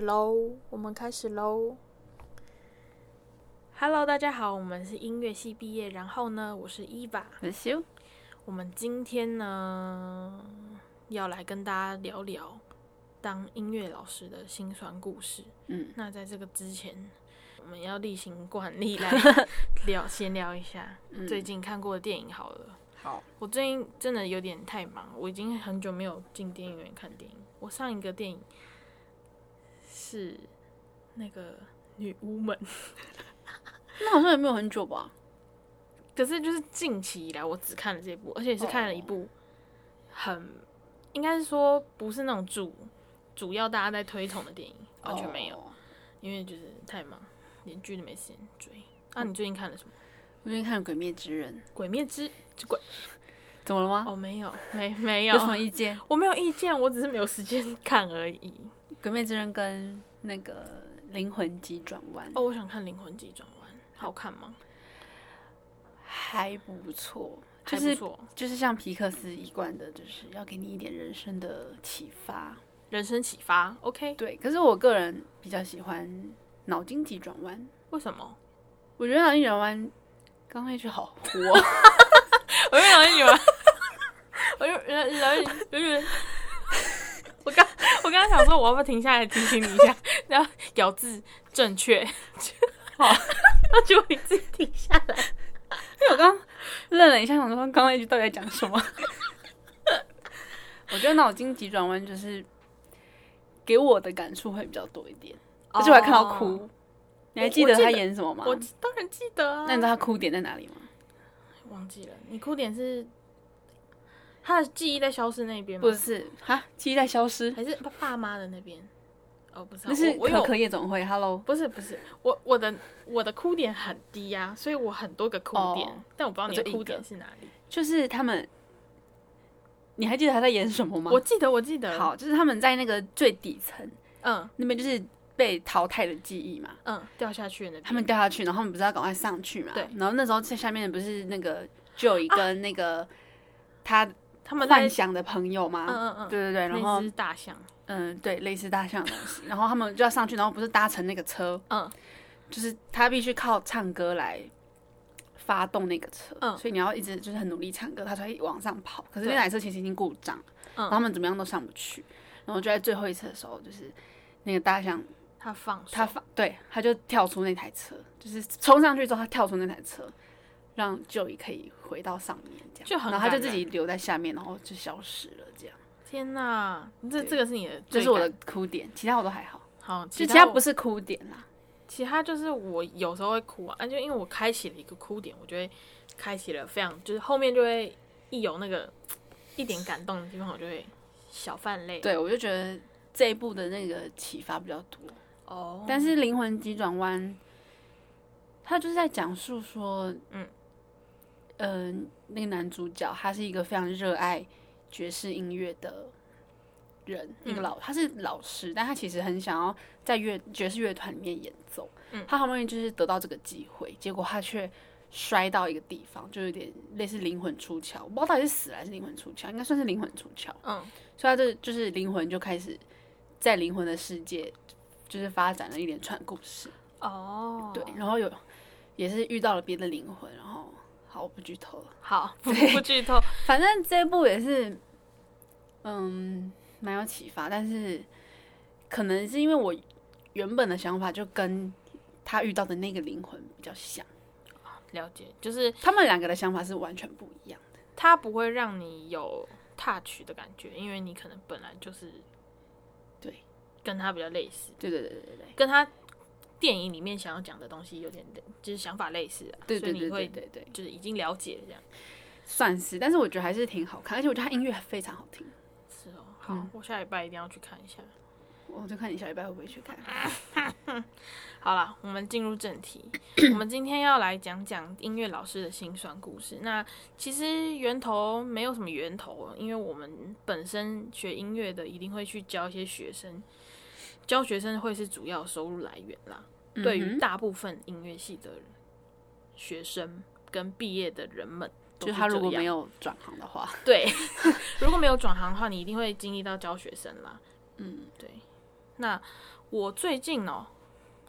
喽！我们开始喽！Hello，大家好，我们是音乐系毕业，然后呢，我是伊娃，很羞。我们今天呢，要来跟大家聊聊当音乐老师的辛酸故事。嗯，那在这个之前，我们要例行惯例来 聊，先聊一下最近看过的电影好了。好，我最近真的有点太忙，我已经很久没有进电影院看电影。我上一个电影是那个女巫们，那好像也没有很久吧？可是就是近期以来我只看了这部，而且是看了一部很，应该是说不是那种主主要大家在推崇的电影，完全没有，因为就是太忙，连剧都没时间追。那你最近看了什么？我最近看了《鬼灭之刃》。鬼灭之鬼怎么了吗？哦，没有，没 没有。有什么意见？我没有意见，我只是没有时间看而已。《鬼灭之刃》跟那个《灵魂急转弯》哦，我想看《灵魂急转弯》，好看吗？还不错，就是就是像皮克斯一贯的，就是要给你一点人生的启发，人生启发。OK，对。可是我个人比较喜欢《脑筋急转弯》，为什么？我觉得《脑筋急转弯》刚那句好活，我觉得《脑筋急转弯》。我就然然然，我刚我刚刚想说，我要不要停下来提醒你一下，然后咬字正确。好，那就你自己停下来，因为我刚愣了一下，想说刚刚那句到底在讲什么。我觉得脑筋急转弯就是给我的感触会比较多一点，而且我还看到哭。你还记得他演什么吗？我当然记得啊。那你知道他哭点在哪里吗？忘记了。你哭点是？他的记忆在消失那边吗？不是，哈，记忆在消失，还是爸爸妈的那边？哦，不是，那是可可夜总会。Hello，不是不是，我我的我的哭点很低呀，所以我很多个哭点，但我不知道你的哭点是哪里。就是他们，你还记得他在演什么吗？我记得，我记得。好，就是他们在那个最底层，嗯，那边就是被淘汰的记忆嘛，嗯，掉下去那边，他们掉下去，然后他们不是要赶快上去嘛？对。然后那时候在下面不是那个 Joey 跟那个他。他们幻想的朋友吗？嗯嗯嗯，对对对，然后大象，嗯，对，类似大象的东西，然后他们就要上去，然后不是搭乘那个车，嗯，就是他必须靠唱歌来发动那个车，嗯，所以你要一直就是很努力唱歌，他才会往上跑。可是那台车其实已经故障，嗯，然后他们怎么样都上不去，然后就在最后一次的时候，就是那个大象他放他放，对，他就跳出那台车，就是冲上去之后，他跳出那台车。让就也可以回到上面，这样，就很，然后他就自己留在下面，然后就消失了，这样。天哪，这这个是你的，这是我的哭点，其他我都还好。好，其他不是哭点啦，其他就是我有时候会哭啊，就因为我开启了一个哭点，我就会开启了非常，就是后面就会一有那个一点感动的地方，我就会小泛泪。对，我就觉得这一部的那个启发比较多哦。但是灵魂急转弯，他就是在讲述说，嗯。嗯，那个男主角他是一个非常热爱爵士音乐的人，一个老他是老师，但他其实很想要在乐爵士乐团里面演奏。嗯，他好不容易就是得到这个机会，结果他却摔到一个地方，就有点类似灵魂出窍。我不知道到底是死了还是灵魂出窍，应该算是灵魂出窍。嗯，所以他这就是灵魂就开始在灵魂的世界就是发展了一连串故事。哦，对，然后有也是遇到了别的灵魂，然后。好，我不剧透了。好，不不剧透。反正这部也是，嗯，蛮有启发。但是可能是因为我原本的想法就跟他遇到的那个灵魂比较像。了解，就是他们两个的想法是完全不一样的。他不会让你有 touch 的感觉，因为你可能本来就是对跟他比较类似。对对对对对，跟他。电影里面想要讲的东西有点，就是想法类似啊，对对对对对对，就是已经了解这样，算是。但是我觉得还是挺好看，而且我觉得他音乐非常好听。是哦，好，我下礼拜一定要去看一下。我就看你下礼拜会不会去看。好了，我们进入正题。我们今天要来讲讲音乐老师的心酸故事。那其实源头没有什么源头，因为我们本身学音乐的一定会去教一些学生。教学生会是主要收入来源啦。对于大部分音乐系的学生跟毕业的人们，就他如果没有转行的话，对，如果没有转行的话，你一定会经历到教学生啦。嗯，对。那我最近哦，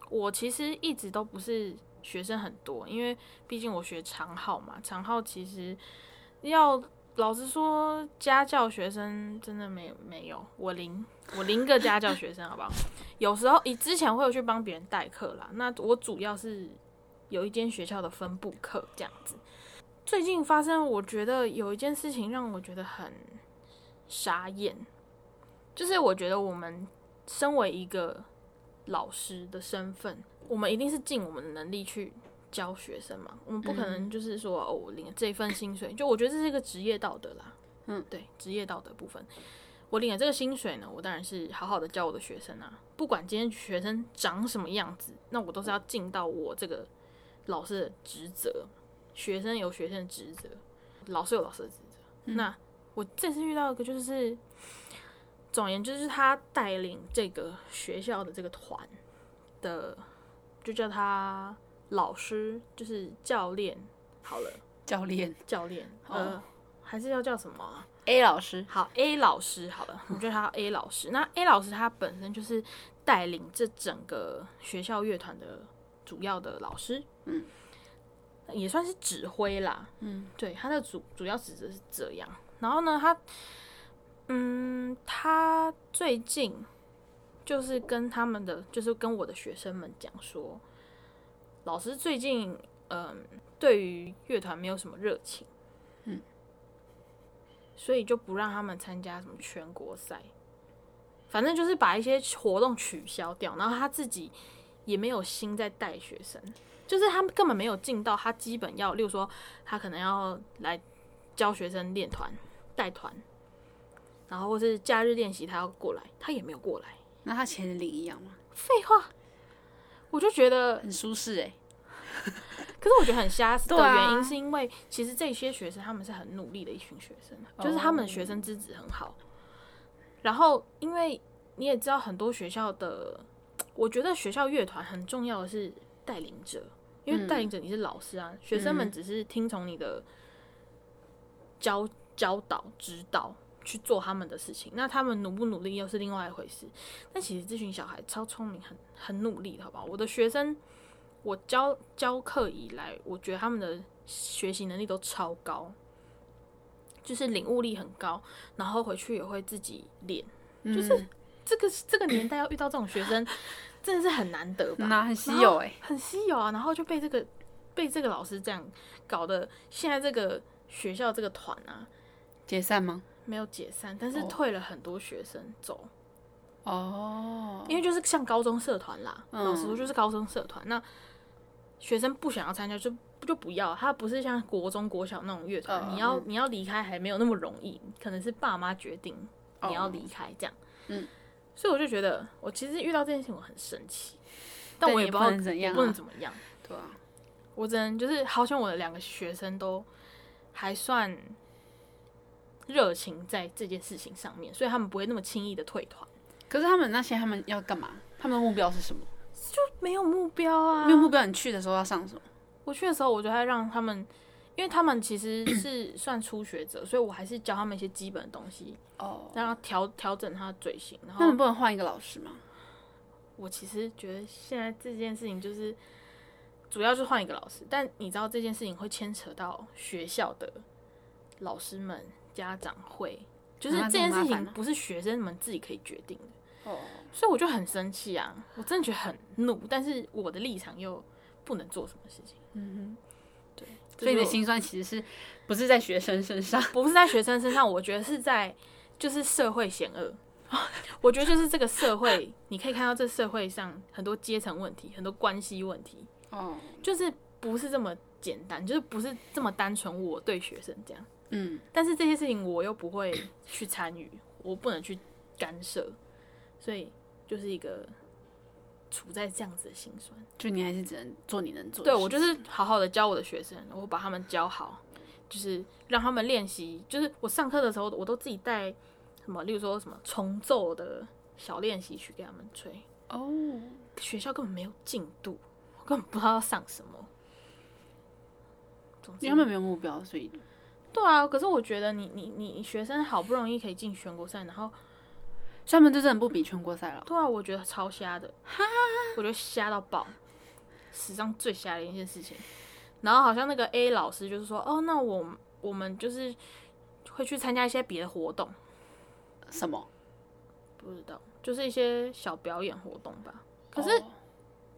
我其实一直都不是学生很多，因为毕竟我学长号嘛，长号其实要老实说，家教学生真的没没有，我零我零个家教学生，好不好？有时候以之前会有去帮别人代课啦，那我主要是有一间学校的分部课这样子。最近发生，我觉得有一件事情让我觉得很傻眼，就是我觉得我们身为一个老师的身份，我们一定是尽我们的能力去教学生嘛，我们不可能就是说哦，我领这份薪水，就我觉得这是一个职业道德啦，嗯，对，职业道德部分。我领了这个薪水呢，我当然是好好的教我的学生啊。不管今天学生长什么样子，那我都是要尽到我这个老师的职责。学生有学生的职责，老师有老师的职责。那我这次遇到一个，就是总而言之，就是他带领这个学校的这个团的，就叫他老师，就是教练。好了，教练，教练，呃，还是要叫什么？A 老师。好，A 老师好了，我觉得他 A 老师。那 A 老师他本身就是带领这整个学校乐团的主要的老师，嗯，也算是指挥啦，嗯，对，他的主主要职责是这样。然后呢，他，嗯，他最近就是跟他们的，就是跟我的学生们讲说，老师最近，嗯，对于乐团没有什么热情。嗯所以就不让他们参加什么全国赛，反正就是把一些活动取消掉，然后他自己也没有心在带学生，就是他们根本没有尽到他基本要，例如说他可能要来教学生练团、带团，然后或是假日练习他要过来，他也没有过来。那他钱领一样吗？废话，我就觉得很舒适哎。可是我觉得很瞎的原因，是因为其实这些学生他们是很努力的一群学生，就是他们的学生资质很好。然后，因为你也知道，很多学校的，我觉得学校乐团很重要的是带领者，因为带领者你是老师啊，学生们只是听从你的教教导、指导去做他们的事情。那他们努不努力又是另外一回事。但其实这群小孩超聪明，很很努力，好不好？我的学生。我教教课以来，我觉得他们的学习能力都超高，就是领悟力很高，然后回去也会自己练。就是这个这个年代要遇到这种学生，真的是很难得吧？那很稀有哎，很稀有啊！然后就被这个被这个老师这样搞得，现在这个学校这个团啊，解散吗？没有解散，但是退了很多学生走。哦，因为就是像高中社团啦，老实说就是高中社团那。学生不想要参加，就就不要。他不是像国中、国小那种乐团，你要你要离开还没有那么容易，可能是爸妈决定你要离开这样。嗯，所以我就觉得，我其实遇到这件事情我很生气，但我也不知道怎样，不能怎么样。对啊，我只能就是好像我的两个学生都还算热情在这件事情上面，所以他们不会那么轻易的退团。可是他们那些他们要干嘛？他们的目标是什么？就没有目标啊！没有目标，你去的时候要上什么？我去的时候，我就还让他们，因为他们其实是 算初学者，所以我还是教他们一些基本的东西哦，让他调调整他的嘴型。然后，那你不能换一个老师吗？我其实觉得现在这件事情就是主要是换一个老师，但你知道这件事情会牵扯到学校的老师们、家长会，就是这件事情不是学生们自己可以决定的。哦，所以我就很生气啊！我真的觉得很怒，但是我的立场又不能做什么事情。嗯哼，对，所以你的心酸其实是不是在学生身上？不是在学生身上，我觉得是在就是社会险恶。我觉得就是这个社会，你可以看到这社会上很多阶层问题，很多关系问题。哦，就是不是这么简单，就是不是这么单纯。我对学生这样，嗯，但是这些事情我又不会 去参与，我不能去干涉。所以就是一个处在这样子的心酸，就你还是只能做你能做。对我就是好好的教我的学生，我把他们教好，就是让他们练习。就是我上课的时候，我都自己带什么，例如说什么重奏的小练习曲给他们吹。哦，学校根本没有进度，我根本不知道要上什么。因为他们没有目标，所以对啊。可是我觉得你你你学生好不容易可以进全国赛，然后。专门就真的不比全国赛了。对啊，我觉得超瞎的，我觉得瞎到爆，史上最瞎的一件事情。然后好像那个 A 老师就是说，哦，那我我们就是会去参加一些别的活动，什么？不知道，就是一些小表演活动吧。可是哦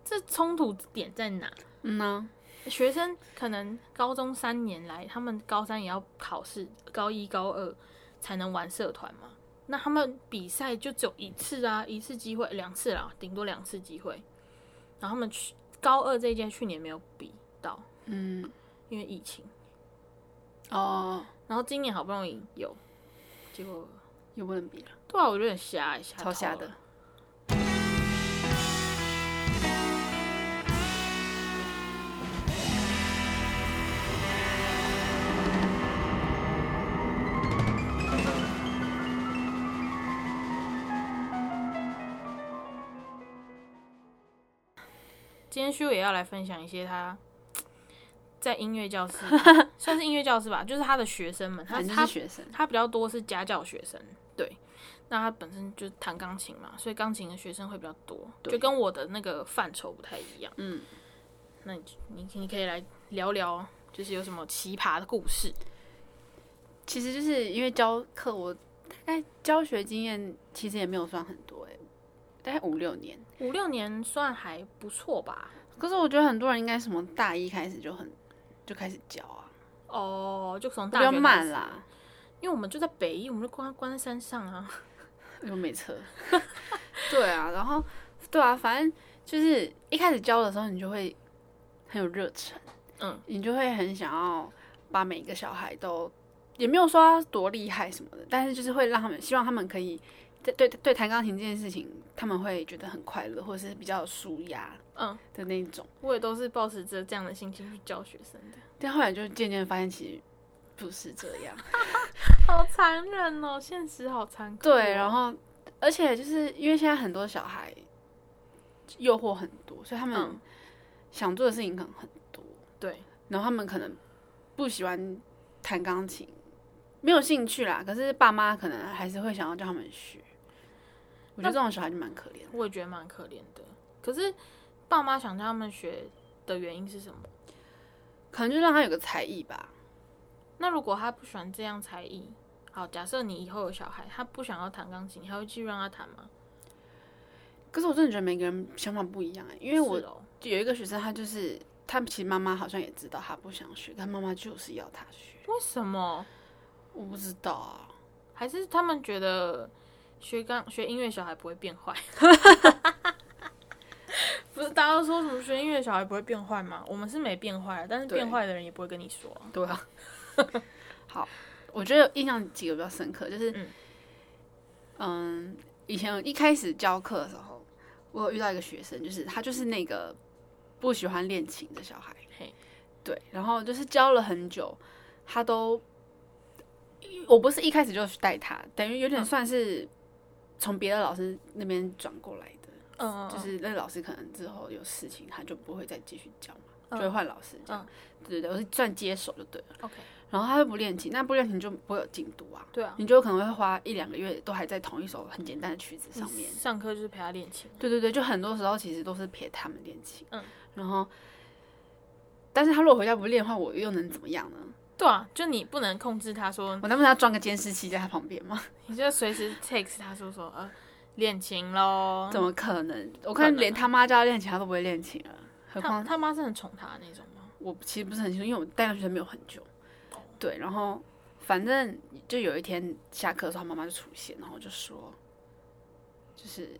这冲突点在哪？嗯呢，学生可能高中三年来，他们高三也要考试，高一高二才能玩社团嘛。那他们比赛就只有一次啊，一次机会，两次啦，顶多两次机会。然后他们去高二这一届去年没有比到，嗯，因为疫情。哦，然后今年好不容易有，结果又不能比了，对啊，我觉得很瞎，瞎超瞎的今天修也要来分享一些他 在音乐教室，算是音乐教室吧，就是他的学生们，他是学生，他比较多是家教学生，对。那他本身就弹钢琴嘛，所以钢琴的学生会比较多，就跟我的那个范畴不太一样。嗯，那你你你可以来聊聊，就是有什么奇葩的故事？其实就是因为教课，我大概教学经验其实也没有算很多哎、大概五六年。五六年算还不错吧？可是我觉得很多人应该什么大一开始就很就开始教啊，哦，就从比较大学开始，慢啦，因为我们就在北一，我们就关关在山上啊。又没车。对啊，然后对啊，反正就是一开始教的时候，你就会很有热忱，嗯，你就会很想要把每一个小孩都，也没有说他多厉害什么的，但是就是会让他们希望他们可以对对对弹钢琴这件事情，他们会觉得很快乐，或者是比较有舒压嗯，的那种。我也都是抱持着这样的心情去教学生的，但后来就渐渐发现，其实不是这样。好残忍哦，现实好残酷哦、对，然后而且就是因为现在很多小孩诱惑很多，所以他们嗯想做的事情可能很多，对，然后他们可能不喜欢弹钢琴，没有兴趣啦。可是爸妈可能还是会想要叫他们学。我觉得这种小孩就蛮可怜。我也觉得蛮可怜的。可是爸妈想叫他们学的原因是什么？可能就让他有个才艺吧。那如果他不喜欢这样才艺，好，假设你以后有小孩，他不想要弹钢琴，你还会继续让他弹吗？可是我真的觉得每个人想法不一样哎、因为我有一个学生，他就是他其实妈妈好像也知道他不想学，但妈妈就是要他学。为什么？我不知道啊，还是他们觉得学钢学音乐小孩不会变坏？不是大家都说什么学音乐小孩不会变坏吗？我们是没变坏，但是变坏的人也不会跟你说啊。对啊。好，我觉得印象几个比较深刻，就是嗯嗯以前一开始教课的时候，我有遇到一个学生，就是他就是那个不喜欢练琴的小孩嘿，对，然后就是教了很久，他都我不是一开始就带他，等于有点算是从别的老师那边转过来的。嗯，就是那个老师可能之后有事情，他就不会再继续教嘛，嗯就会换老师这样。对对对，我是算接手就对了。OK，然后他又不练琴，那不练琴就不会有进度啊，对啊，你就可能会花一两个月都还在同一首很简单的曲子上面。上课就是陪他练琴。对对对，就很多时候其实都是陪他们练琴。嗯，然后，但是他如果回家不练的话，我又能怎么样呢？对啊，就你不能控制他说，我能不能要装个监视器在他旁边吗？你就随时 text 他说说呃练琴喽。怎么可能？我看连他妈叫他练琴，他都不会练琴了，何他况他妈是很宠他的那种吗？我其实不是很清楚，因为我带他学生没有很久。对，然后反正就有一天下课的时候，他妈妈就出现，然后就说，就是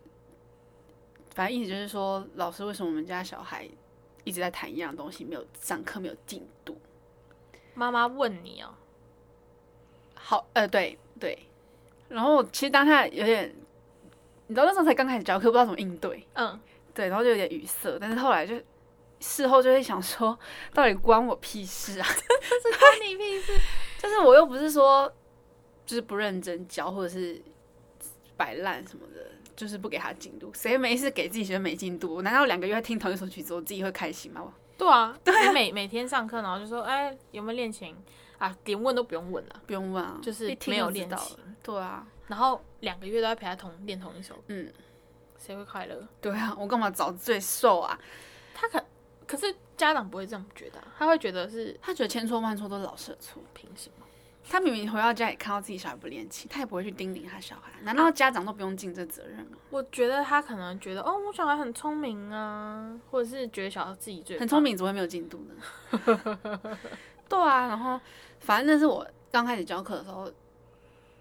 反正意思就是说，老师为什么我们家小孩一直在谈一样东西，没有上课，没有进度？妈妈问你哦、好，呃，对对。然后其实当下有点，你知道那时候才刚开始教课，不知道怎么应对，嗯，对，然后就有点语塞，但是后来就事后就会想说，到底关我屁事啊？是关你屁事。就是我又不是说就是不认真教，或者是摆烂什么的，就是不给他进度。谁没事给自己学生没进度？难道两个月听同一首曲子，我自己会开心吗？对啊，你每每天上课，然后就说，哎，有没有练琴啊？连问都不用问了，不用问啊，就是一听没有就知道练琴。对啊，然后两个月都在陪他同练同一首，嗯，谁会快乐？对啊，我干嘛找罪受啊？他可可是家长不会这样觉得啊，他会觉得是他觉得千错万错都是老师的错。凭什么？他明明回到家里看到自己小孩不练琴，他也不会去叮咛他小孩，难道家长都不用尽这责任吗？我觉得他可能觉得哦，我小孩很聪明啊，或者是觉得小孩自己最很聪明，怎么会没有进度呢？对啊，然后反正那是我刚开始教课的时候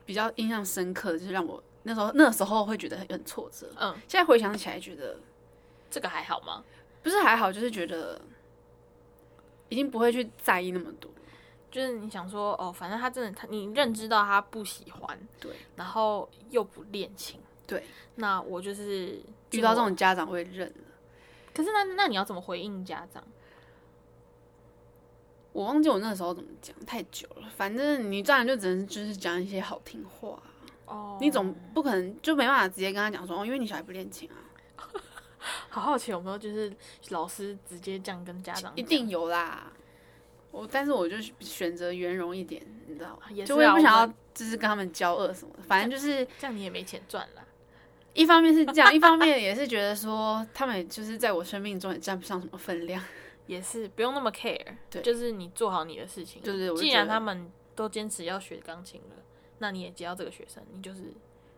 比较印象深刻的，就是让我那时候那时候会觉得很挫折。嗯，现在回想起来，觉得这个还好吗？不是还好，就是觉得已经不会去在意那么多。就是你想说哦，反正他真的他你认知到他不喜欢，对，然后又不恋情，对，那我就是遇到这种家长会认了。可是那那你要怎么回应家长？我忘记我那时候怎么讲，太久了。反正你这样就只能就是讲一些好听话。哦，你总不可能就没办法直接跟他讲说，哦，因为你小孩不恋情啊。好好奇有没有就是老师直接这样跟家长？一定有啦。我但是我就选择圆融一点，你知道吗？也就我也不想要就是跟他们交恶什么的，反正就是这样，你也没钱赚啦。一方面是这样，一方面也是觉得说他们就是在我生命中也占不上什么分量。也是不用那么 care，对，就是你做好你的事情。对对，既然他们都坚持要学钢琴了，那你也接到这个学生，你就是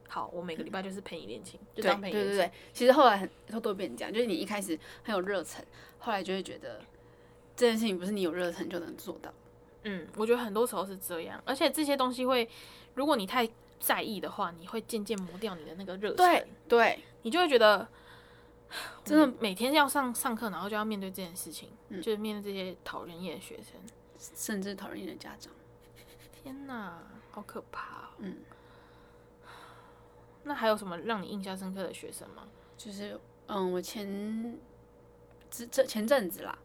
好，我每个礼拜就是陪你练琴，就当陪你对对对，其实后来很都都变这样，就是你一开始很有热忱，后来就会觉得这件事情不是你有热忱就能做到。嗯，我觉得很多时候是这样，而且这些东西会，如果你太在意的话，你会渐渐磨掉你的那个热忱。对，对你就会觉得。真的每天要上上课，然后就要面对这件事情，就是面对这些讨人厌的学生，甚至讨人厌的家长。天哪，好可怕！嗯，那还有什么让你印象深刻的学生吗？就是嗯，我前这这前阵子啦，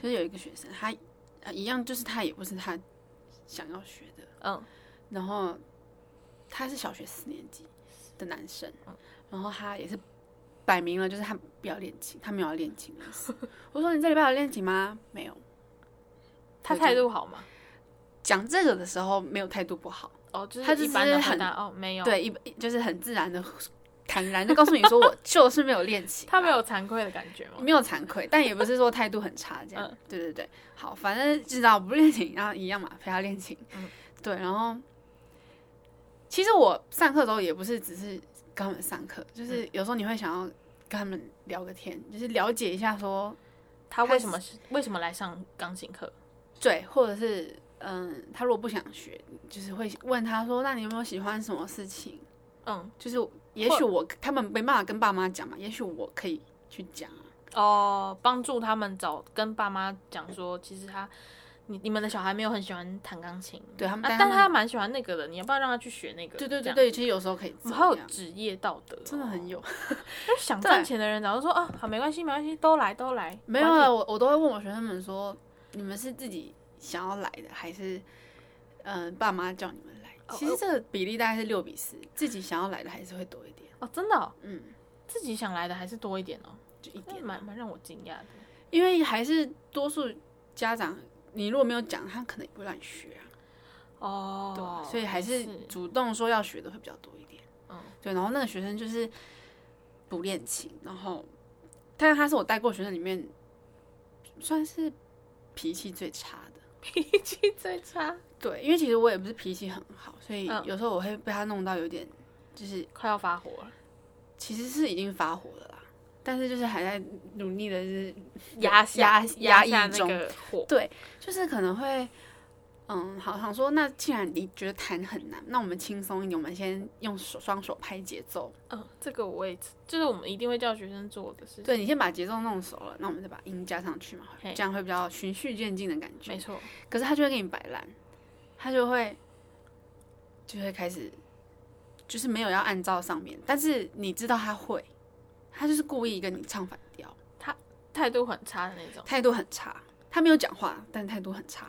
就是有一个学生，他一样，就是他也不是他想要学的，嗯，然后他是小学四年级的男生，然后他也是。摆明了就是他不要练琴，他没有要练琴的意思。我说你这礼拜有练琴吗？没有。他态度好吗？讲这个的时候没有态度不好哦，就是他就是很哦没有对一就是很自然的坦然的告诉你说我 就是没有练琴。他没有惭愧的感觉吗？没有惭愧，但也不是说态度很差这样。对对对，好，反正知道不练琴，然后一样嘛陪他练琴。嗯，对，然后其实我上课的时候也不是只是。跟他们上课，就是有时候你会想要跟他们聊个天，就是了解一下说他为什么是为什么来上钢琴课，对，或者是嗯，他如果不想学，就是会问他说，那你有没有喜欢什么事情？嗯，就是也许我他们没办法跟爸妈讲嘛，也许我可以去讲哦，帮助他们找跟爸妈讲说，其实他。你你们的小孩没有很喜欢弹钢琴，对他们，但他蛮喜欢那个的。你要不要让他去学那个？对对对对，其实有时候可以。好有职业道德，真的很有。就想赚钱的人，然后说啊，好，没关系，没关系，都来都来。没有啊，我我都会问我学生们说，你们是自己想要来的，还是嗯爸妈叫你们来？其实这个比例大概是六比四，自己想要来的还是会多一点。哦，真的？嗯，自己想来的还是多一点哦，就一点，蛮蛮让我惊讶的。因为还是多数家长。你如果没有讲，他可能也不让你学啊。哦，对，所以还是主动说要学的会比较多一点。嗯，对。然后那个学生就是不练琴，然后，但是他是我带过学生里面算是脾气最差的。脾气最差？对，因为其实我也不是脾气很好，所以有时候我会被他弄到有点就是快要发火了。其实是已经发火了啦。但是就是还在努力的，是压压压抑中，火对，就是可能会，嗯，好想说，那既然你觉得弹很难，那我们轻松一点，我们先用手双手拍节奏。嗯，这个我也就是我们一定会叫学生做的事情。对你先把节奏弄熟了，那我们再把音加上去嘛，这样会比较循序渐进的感觉。没错。可是他就会给你摆烂，他就会就会开始，就是没有要按照上面，但是你知道他会。他就是故意跟你唱反调，他态度很差的那种，态度很差。他没有讲话，但态度很差。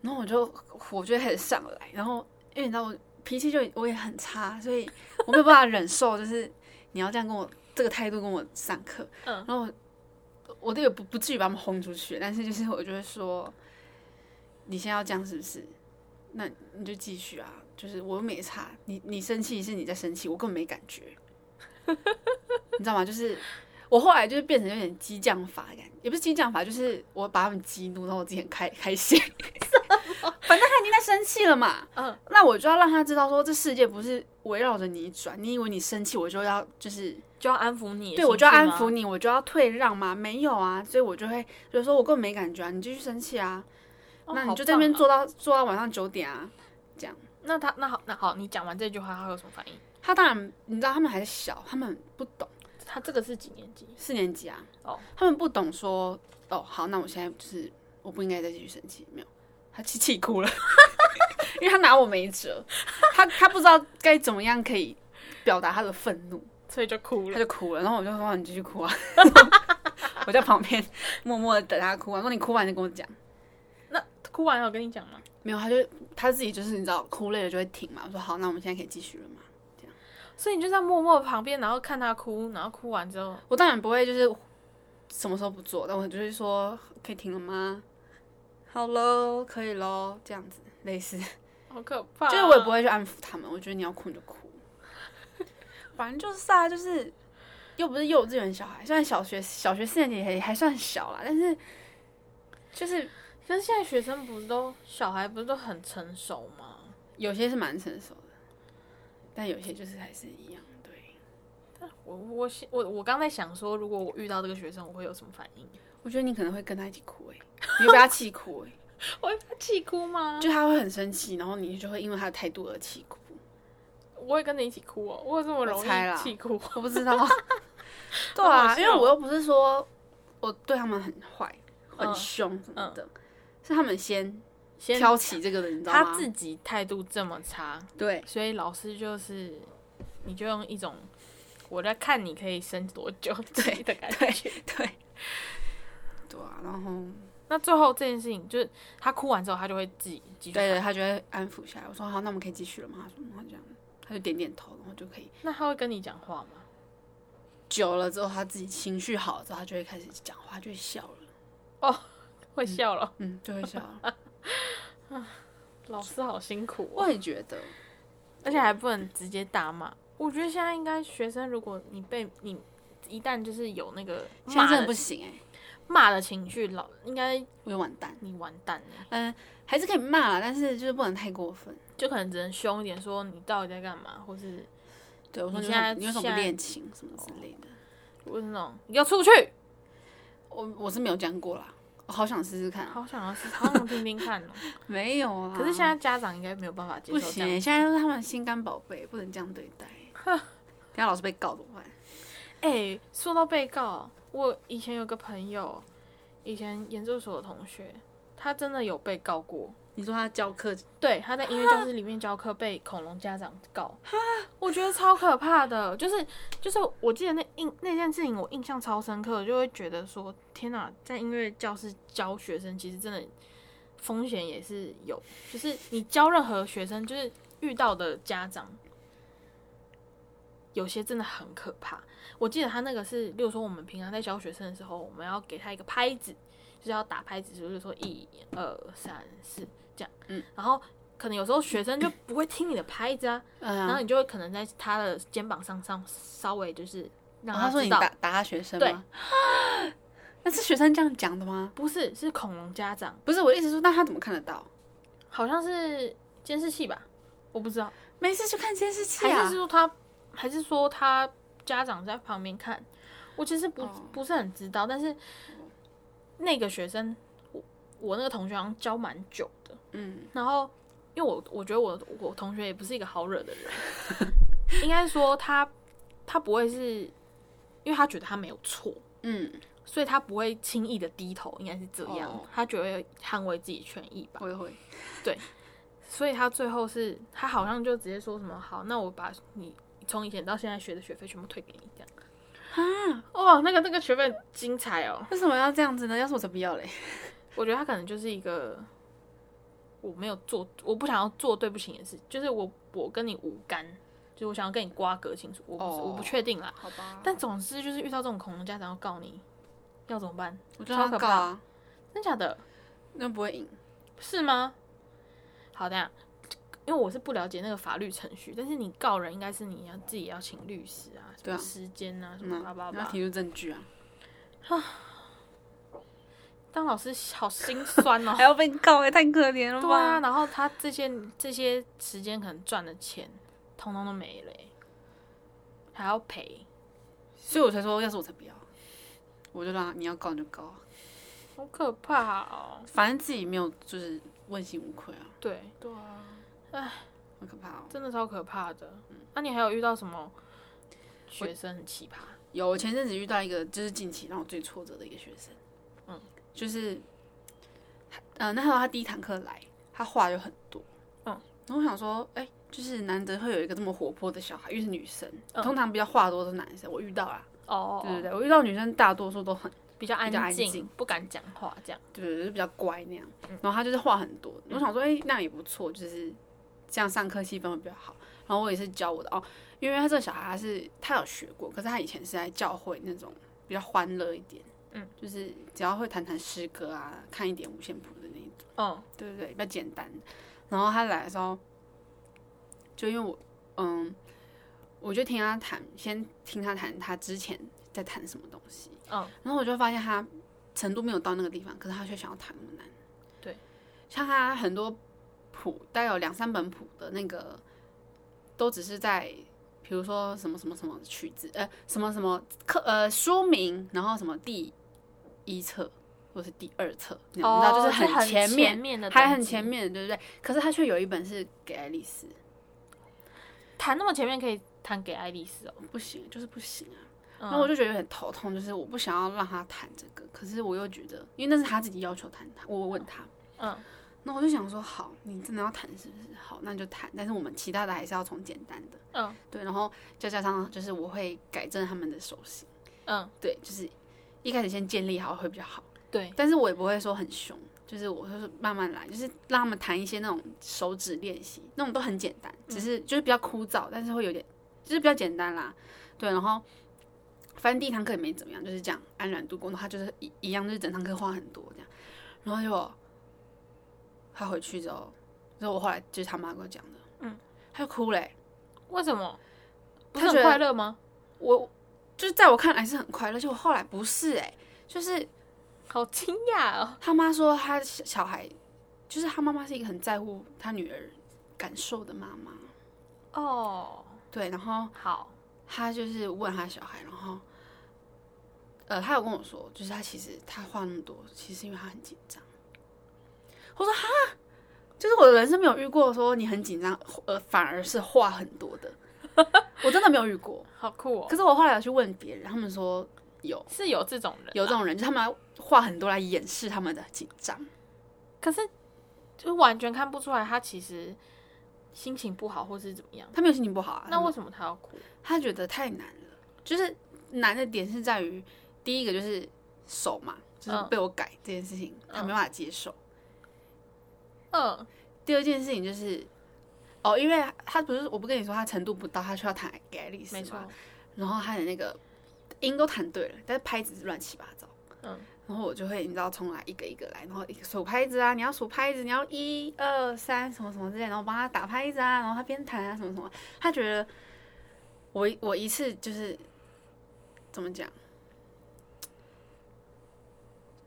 然后我就火就开始上来，然后因为你知道我脾气就我也很差，所以我没有办法忍受，就是你要这样跟我这个态度跟我上课。嗯，然后我都有不不至于把他们轰出去，但是就是我就会说，你现在要这样是不是？那你就继续啊。就是我又没差，你你生气是你在生气，我根本没感觉，你知道吗？就是我后来就是变成有点激将法的感觉，也不是激将法，就是我把他们激怒，然后我自己很开开心。反正他已经在生气了嘛，嗯，那我就要让他知道说，这世界不是围绕着你转。你以为你生气，我就要就是就要安抚你，对我就要安抚你，我就要退让吗？没有啊，所以我就会就说，我根本没感觉啊，你继续生气啊，那你就在那边坐到坐到晚上九点啊，这样。那他那好那好，你讲完这句话，他有什么反应？他当然你知道，他们还是小，他们不懂。他这个是几年级？四年级啊。哦，他们不懂说，哦，好，那我现在就是我不应该再继续生气，没有。他气气哭了，因为他拿我没辙，他他不知道该怎么样可以表达他的愤怒，所以就哭了，他就哭了。然后我就说你继续哭啊，我在旁边默默的等他哭完。说你哭完就跟我讲。那哭完有跟你讲吗？没有，他就他自己就是你知道哭累了就会停嘛。我说好，那我们现在可以继续了嘛？这样。所以你就在默默旁边，然后看他哭，然后哭完之后，我当然不会就是什么时候不做，但我就是说可以停了吗？好喽，可以喽，这样子类似，好可怕。就是我也不会去安抚他们，我觉得你要哭你就哭，反正就是啊，就是又不是幼稚园小孩，虽然小学小学四年级还还算小啦，但是就是，可是现在学生不是都小孩不是都很成熟吗？有些是蛮成熟的，但有些就是还是一样。对，我我我我刚在想说，如果我遇到这个学生，我会有什么反应？我觉得你可能会跟他一起哭哎，你会被他气哭哎，我会被他气哭吗？就他会很生气，然后你就会因为他的态度而气哭。我会跟你一起哭哦，我这么容易气哭？我不知道。对啊，因为我又不是说我对他们很坏、很凶什么的，是他们先先挑起这个的，你知道吗？他自己态度这么差，对，所以老师就是你就用一种我在看你可以生多久对的感觉，对。对啊，然后那最后这件事情就是他哭完之后，他就会自己继续。对对，他就会安抚下来。我说好，那我们可以继续了吗？他说他这样，他就点点头，然后就可以。那他会跟你讲话吗？久了之后，他自己情绪好了之后，他就会开始讲话，就会笑了。哦，会笑了，嗯，就会笑了。啊，老师好辛苦。我也觉得，而且还不能直接打骂。我觉得现在应该学生，如果你被你一旦就是有那个骂的不行哎。骂的情绪老应该我就完蛋，你完蛋了。嗯，还是可以骂啦，但是就是不能太过分，就可能只能凶一点，说你到底在干嘛，或是对我说你现在你有什么恋情什么之类的，或是那种你要出去？我我是没有讲过啦，我好想试试看，好想要试，好想听听看哦。没有啊，可是现在家长应该没有办法接受，不行，现在都是他们心肝宝贝，不能这样对待。等下老师被告怎么办？哎，说到被告。我以前有个朋友，以前研究所的同学，他真的有被告过。你说他教课，对，他在音乐教室里面教课被恐龙家长告，我觉得超可怕的。就是就是，我记得那印那件事情，我印象超深刻，就会觉得说，天哪，在音乐教室教学生，其实真的风险也是有。就是你教任何学生，就是遇到的家长。有些真的很可怕。我记得他那个是，例如说我们平常在教学生的时候，我们要给他一个拍子，就是要打拍子，就是说一二三四这样。嗯。然后可能有时候学生就不会听你的拍子啊，然后你就会可能在他的肩膀上上稍微就是让他说你打打他学生吗？那是学生这样讲的吗？不是，是恐龙家长。不是我意思说，那他怎么看得到？好像是监视器吧，我不知道。没事去看监视器啊？还是说他？还是说他家长在旁边看，我其实不不是很知道，但是那个学生，我我那个同学好像教蛮久的，嗯，然后因为我我觉得我我同学也不是一个好惹的人，应该说他他不会是，因为他觉得他没有错，嗯，所以他不会轻易的低头，应该是这样，他觉得捍卫自己权益吧，会会，对，所以他最后是他好像就直接说什么好，那我把你。从以前到现在学的学费全部退给你，这样啊？哇，那个那个学费精彩哦！为什么要这样子呢？要是我才不要嘞！我觉得他可能就是一个我没有做，我不想要做对不起的事，就是我我跟你无干，就我想要跟你瓜葛清楚，我不我不确定啦。好吧。但总之就是遇到这种恐龙家长要告你，要怎么办？我觉得好可怕！真假的？那不会赢是吗？好的呀。因为我是不了解那个法律程序，但是你告人应该是你要自己要请律师啊，什么时间啊，什么叭叭叭，要提出证据啊。当老师好心酸哦，还要被告，也太可怜了吧？对啊，然后他这些这些时间可能赚的钱，通通都没了，还要赔，所以我才说，要是我才不要，我就让你要告你就告，好可怕哦。反正自己没有，就是问心无愧啊。对对啊，唉，很可怕哦，真的超可怕的。那你还有遇到什么学生很奇葩？有，我前阵子遇到一个，就是近期让我最挫折的一个学生。嗯，就是，呃，那时候他第一堂课来，他话就很多。嗯，然后我想说，哎，就是难得会有一个这么活泼的小孩，因为是女生，通常比较话多的是男生，我遇到了。哦，对对对，我遇到女生大多数都很比较安静，不敢讲话，这样。对对对，比较乖那样。然后他就是话很多，我想说，哎，那也不错，就是这样上课气氛会比较好。然后我也是教我的哦。因为他这个小孩他是他有学过，可是他以前是在教会那种比较欢乐一点，嗯，就是只要会弹弹诗歌啊，看一点五线谱的那种，哦，对对对，比较简单。然后他来的时候，就因为我，嗯，我就听他弹，先听他弹他之前在弹什么东西，嗯，然后我就发现他程度没有到那个地方，可是他却想要弹那么难，对，像他很多谱，带有两三本谱的那个，都只是在。比如说什么什么什么曲子，呃，什么什么课，呃，书名，然后什么第一册或是第二册，你知道，就是很前面，还很前面，对不对？可是他却有一本是给爱丽丝，弹那么前面可以弹给爱丽丝哦？不行，就是不行啊。然后我就觉得有点头痛，就是我不想要让他弹这个，可是我又觉得，因为那是他自己要求弹的，我问他，嗯。那我就想说，好，你真的要弹是不是？好，那就弹。但是我们其他的还是要从简单的，嗯，对。然后再加上就是我会改正他们的手型，嗯，对，就是一开始先建立好会比较好，对。但是我也不会说很凶，就是我就是慢慢来，就是让他们弹一些那种手指练习，那种都很简单，只是就是比较枯燥，但是会有点就是比较简单啦，对。然后反正第一堂课也没怎么样，就是这样安然度过。他就是一一样，就是整堂课话很多这样，然后就。他回去之后，就是我后来就是他妈跟我讲的，嗯，他就哭嘞，为什么？不是很快乐吗？我就是在我看来是很快乐，就我后来不是哎，就是好惊讶哦。他妈说他小孩，就是他妈妈是一个很在乎他女儿感受的妈妈。哦，对，然后好，他就是问他小孩，然后，呃，他有跟我说，就是他其实他话那么多，其实因为他很紧张。我说哈，就是我的人生没有遇过说你很紧张，呃，反而是话很多的，我真的没有遇过，好酷哦。可是我后来有去问别人，他们说有，是有这种人，有这种人，就他们话很多来掩饰他们的紧张，可是就完全看不出来他其实心情不好或是怎么样，他没有心情不好啊，那为什么他要哭？他觉得太难了，就是难的点是在于第一个就是手嘛，就是被我改这件事情，他没办法接受。嗯，第二件事情就是，哦，因为他不是，我不跟你说他程度不到，他需要弹给爱丽丝，没错。然后他的那个音都弹对了，但是拍子是乱七八糟。嗯，然后我就会你知道，从来一个一个来，然后一个数拍子啊，你要数拍子，你要一二三什么什么之类，然后帮他打拍子啊，然后他边弹啊什么什么，他觉得我我一次就是怎么讲，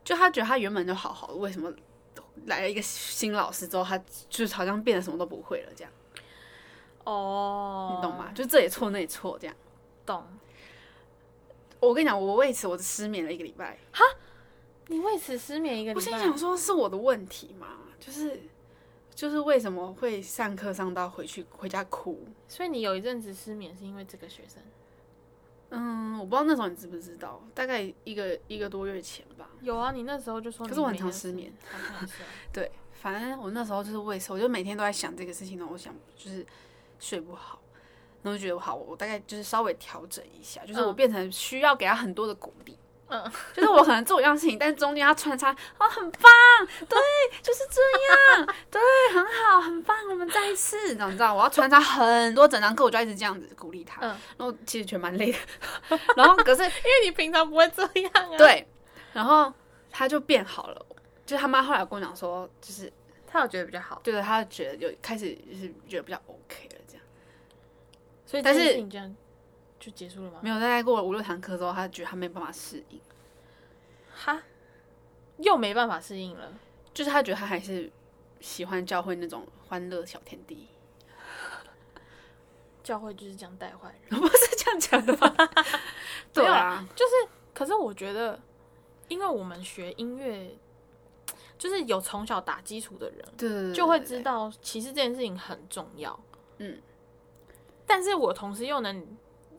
就他觉得他原本就好好的，为什么？来了一个新老师之后，他就是好像变得什么都不会了，这样。哦，你懂吗？就这也错，那也错，这样。懂。我跟你讲，我为此我失眠了一个礼拜。哈？你为此失眠一个礼拜？我心想说，是我的问题吗？就是就是为什么会上课上到回去回家哭？所以你有一阵子失眠是因为这个学生？嗯，我不知道那时候你知不知道，大概一个一个多月前吧。有啊，你那时候就说，可是我很常失眠。对，反正我那时候就是胃受，我就每天都在想这个事情呢。我想就是睡不好，然后就觉得好，我大概就是稍微调整一下，就是我变成需要给他很多的鼓励。嗯，就是我可能做一样事情，但是中间要穿插哦，很棒，对，就是这样，对，很好，很棒，我们再一次，你知道，我要穿插很多整堂课，我就一直这样子鼓励他。嗯，然后其实全蛮累的，然后可是因为你平常不会这样啊。对，然后他就变好了，就是他妈后来跟我讲说，就是他有觉得比较好，对对，他觉得有开始就是觉得比较 OK 了这样。所以但是就结束了吗？没有，大概过了五六堂课之后，他觉得他没办法适应，哈，又没办法适应了。就是他觉得他还是喜欢教会那种欢乐小天地。教会就是这样带坏人，不是这样讲的吗？对啊，就是可是我觉得，因为我们学音乐，就是有从小打基础的人，对对对，就会知道其实这件事情很重要。嗯，但是我同时又能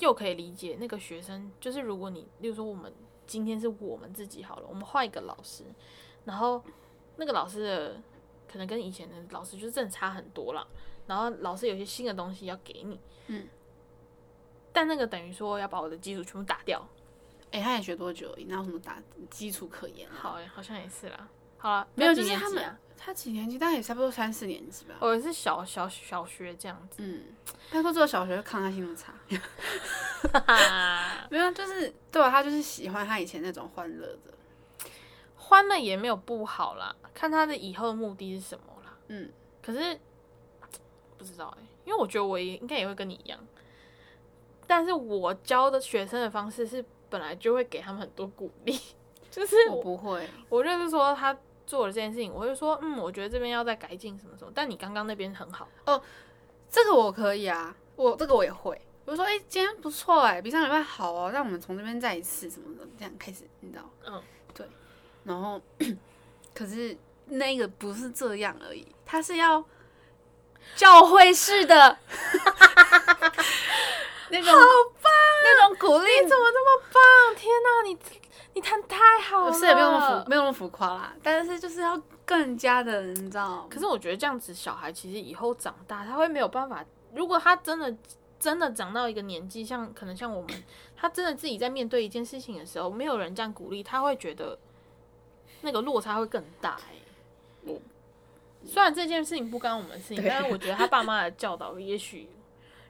又可以理解那个学生，就是如果你，例如说我们今天是我们自己好了，我们换一个老师，然后那个老师的可能跟以前的老师就是真的差很多了，然后老师有些新的东西要给你，嗯，但那个等于说要把我的基础全部打掉，哎、他也学多久而已？哪有什么打基础可言啊？好，好像也是啦。好了，没有，就是他们他几年级？大概也差不多三四年级吧。我是小小小学这样子，嗯，他说只有小学抗压性那么差，没有，就是对啊，他就是喜欢他以前那种欢乐的。欢乐也没有不好啦，看他的以后的目的是什么啦。嗯，可是不知道哎、因为我觉得我也应该也会跟你一样，但是我教的学生的方式是本来就会给他们很多鼓励，就是我我不会，我就是说他做了这件事情，我会说嗯，我觉得这边要再改进什么什么，但你刚刚那边很好哦，这个我可以啊，我这个我也会。我说，哎、今天不错哎、比上礼拜好哦，让我们从这边再一次什么的，这样开始，你知道？嗯，对。然后，可是那个不是这样而已，他是要教会式的 那种，好棒，那种鼓励，你怎么那么棒？天哪、你你弹太好了，是也没有那么浮，没有那么浮夸啦，但是就是要更加的，你知道？可是我觉得这样子，小孩其实以后长大，他会没有办法。如果他真的真的长到一个年纪，像可能像我们，他真的自己在面对一件事情的时候，没有人这样鼓励，他会觉得那个落差会更大、欸。我虽然这件事情不干我们的事情，但是我觉得他爸妈的教导，也许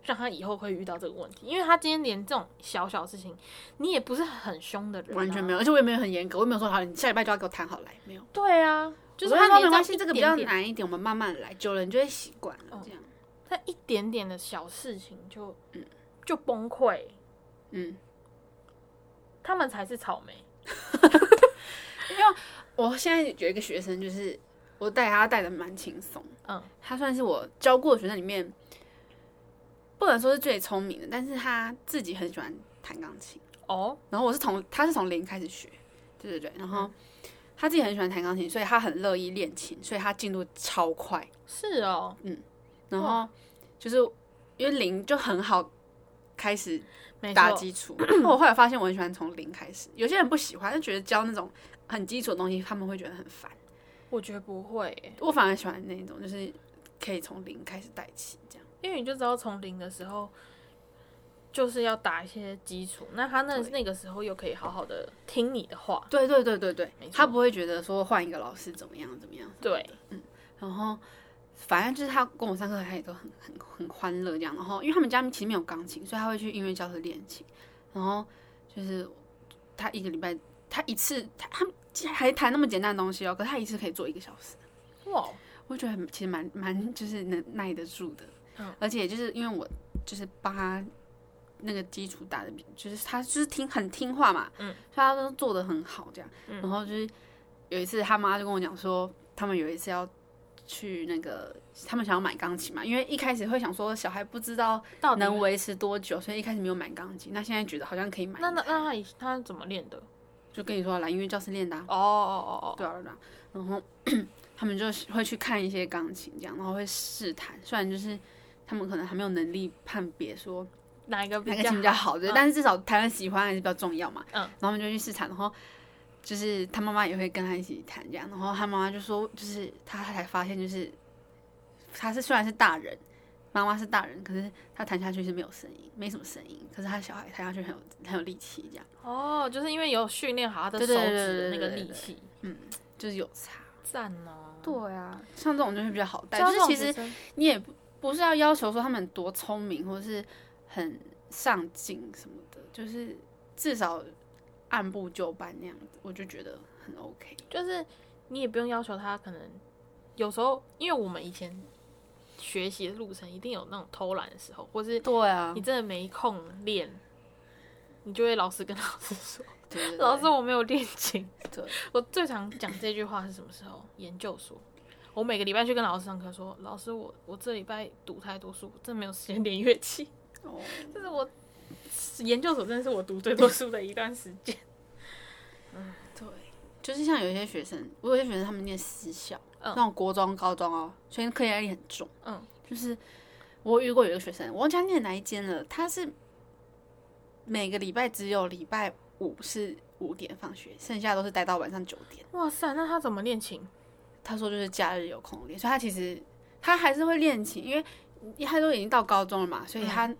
让他以后会遇到这个问题，因为他今天连这种小小事情，你也不是很凶的人、有。完全没有，而且我也没有很严格，我也没有说好，你下礼拜就要给我谈好来，没有。对啊，就是我他说没关系，这个比较难一点，我们慢慢来，久了你就会习惯了，哦这样。他一点点的小事情就嗯就崩溃，嗯，他们才是草莓。因为我现在有一个学生，就是我带他带的蛮轻松，嗯，他算是我教过的学生里面，不能说是最聪明的，但是他自己很喜欢弹钢琴。哦，然后我是从他是从零开始学，对对对，然后他自己很喜欢弹钢琴，所以他很乐意练琴，所以他进度超快。是哦，嗯然后就是因为零就很好开始，打基础。我后来发现我很喜欢从零开始，有些人不喜欢，就觉得教那种很基础的东西，他们会觉得很烦。我觉得不会耶，我反而喜欢那种，就是可以从零开始带起这样。因为你就知道从零的时候就是要打一些基础，那他那那个时候又可以好好的听你的话，对对对对对他不会觉得说换一个老师怎么样怎么样。对，嗯然后反正就是他跟我上课，他也都很很很欢乐这样。然后因为他们家其实没有钢琴，所以他会去音乐教室练琴。然后就是他一个礼拜，他一次他他还弹那么简单的东西哦，可是他一次可以做一个小时。哇，我觉得很其实蛮蛮就是能耐得住的，嗯。而且就是因为我就是帮他那个基础打的，就是他就是听很听话嘛，嗯，所以他都做的很好这样，嗯。然后就是有一次他妈就跟我讲说，他们有一次要去那个他们想要买钢琴嘛，因为一开始会想说小孩不知道到底能维持多久，所以一开始没有买钢琴，那现在觉得好像可以买，那那那他以他怎么练的？就跟你说来音乐教室练的、啊，哦哦哦对啊，对啊，然后 他们就会去看一些钢琴，这样，然后会试弹。虽然就是他们可能还没有能力判别说哦，哪一个哪个比较琴比较好，对，嗯但是至少弹的喜欢还是比较重要嘛。嗯，然后我们就去试弹，然后就是他妈妈也会跟他一起弹这样，然后他妈妈就说，就是他才发现，就是他是虽然是大人，妈妈是大人，可是他弹下去是没有声音，没什么声音，可是他小孩弹下去很有很有力气，这样哦，就是因为有训练好他的手指的那个力气，嗯就是有差。赞哦。对啊，像这种就是比较好带，就是其实你也不不是要要求说他们多聪明或者是很上进什么的，就是至少按部就班那样子，我就觉得很 OK。就是你也不用要求他可能有时候，因为我们以前学习的路程一定有那种偷懒的时候，或是对啊你，真的没空练，你就会老师跟老师说，老师我没有练琴。对，我最常讲这句话是什么时候？研究所。我每个礼拜去跟老师上课说，老师我我这礼拜读太多书，真的没有时间练乐器。哦，这是我研究所真的是我读最多书的一段时间。嗯对，就是像有一些学生，我有些学生他们念私校，嗯那种国中、高中哦，所以课业压力很重。嗯，就是我遇过有一个学生，我忘记他念哪一间了，他是每个礼拜只有礼拜五是五点放学，剩下都是待到晚上九点。哇塞，那他怎么练琴？他说就是假日有空练，所以他其实他还是会练琴，因为他都已经到高中了嘛，所以他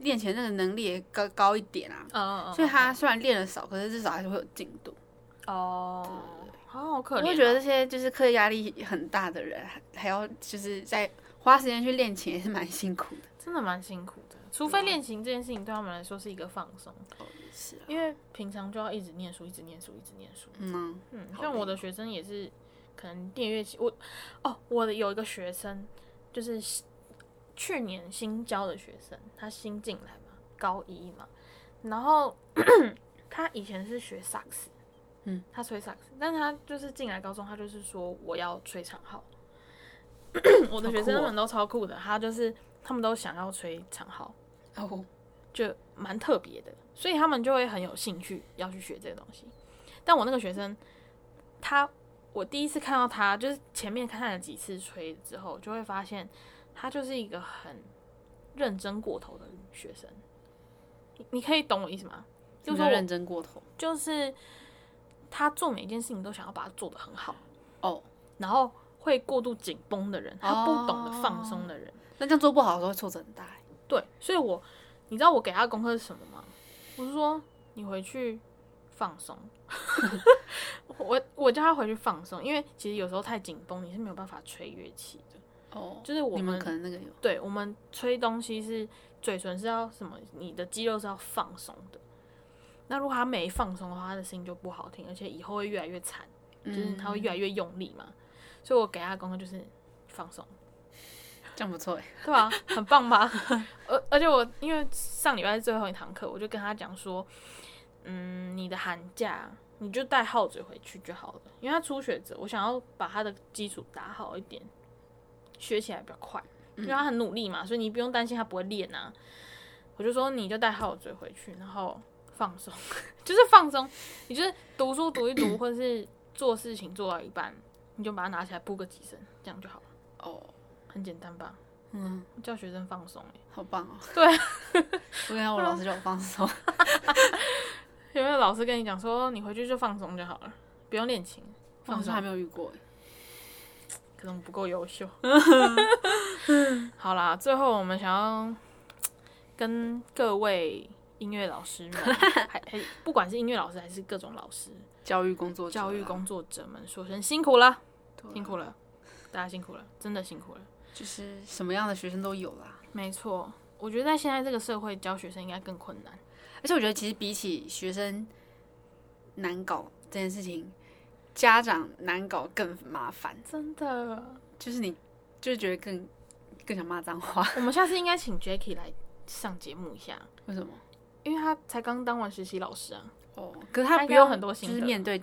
练琴的那个能力也高高一点啊。嗯嗯所以他虽然练的少，可是至少还是会有进度。哦，好好可怜、哦。我会觉得这些就是课业压力很大的人，还还要就是在花时间去练琴，也是蛮辛苦的。真的蛮辛苦的，除非练琴这件事情对他们来说是一个放松，是啊，因为平常就要一直念书，一直念书，一直念书。嗯啊嗯，像我的学生也是，可能电乐器。我哦，我的有一个学生，就是去年新教的学生，他新进来嘛，高一嘛，然后 他以前是学萨克斯，嗯，他吹萨克斯，但他就是进来高中，他就是说我要吹长号。我的学生们都超酷的，他就是他们都想要吹长号，哦，就蛮特别的，所以他们就会很有兴趣要去学这个东西。但我那个学生，他我第一次看到他，就是前面看了几次吹之后，就会发现他就是一个很认真过头的学生。你你可以懂我意思吗？就是认真过头就是他做每件事情都想要把它做得很好，哦，然后会过度紧绷的人，他不懂得放松的人。那这样做不好的时候会挫折很大欸。对，所以我你知道我给他的功课是什么吗？我是说你回去放松，我我叫他回去放松，因为其实有时候太紧绷，你是没有办法吹乐器的。哦，就是我们们可能那个有对我们吹东西是嘴唇是要什么，你的肌肉是要放松的。那如果他没放松的话，他的声音就不好听，而且以后会越来越惨，就是他会越来越用力嘛。所以我给他的功课就是放松。这样不错哎。对啊，很棒吧？而而且我因为上礼拜是最后一堂课，我就跟他讲说，嗯，你的寒假你就带号嘴回去就好了，因为他初学者，我想要把他的基础打好一点，学起来比较快，因为他很努力嘛，所以你不用担心他不会练啊。我就说你就带号嘴回去，然后放松，就是放松，你就是读书读一读，或者是做事情做到一半，你就把它拿起来扑个几声，这样就好了，哦，很简单吧？嗯，叫学生放松、欸，好棒哦。对，我看我老师叫我放松。有没有老师跟你讲说，你回去就放松就好了，不用练琴，放松还。没有遇过哎。可能不够优秀。好啦，最后我们想要跟各位音乐老师们，还还不管是音乐老师还是各种老师、教育工作者啊，教育工作者们，说声辛苦了，辛苦了，大家辛苦了，真的辛苦了。就是什么样的学生都有啦。没错，我觉得在现在这个社会教学生应该更困难。而且我觉得其实比起学生难搞这件事情，家长难搞更麻烦。真的，就是你就是觉得更更想骂脏话。我们下次应该请 Jacky 来上节目一下，为什么？因为他才刚当完实习老师啊。哦，可是他不用很多心得就是面对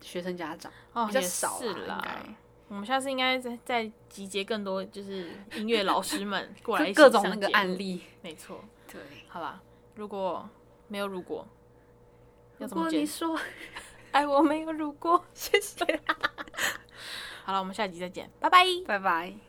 学生家长。哦，比较也少啦。我们下次应该再再集结更多就是音乐老师们过来 各种那个案例。没错，对，好吧。如果没有如果，要如怎么解释？果你说 哎，我没有如果，谢谢。好了，我们下集再见，拜拜。拜拜。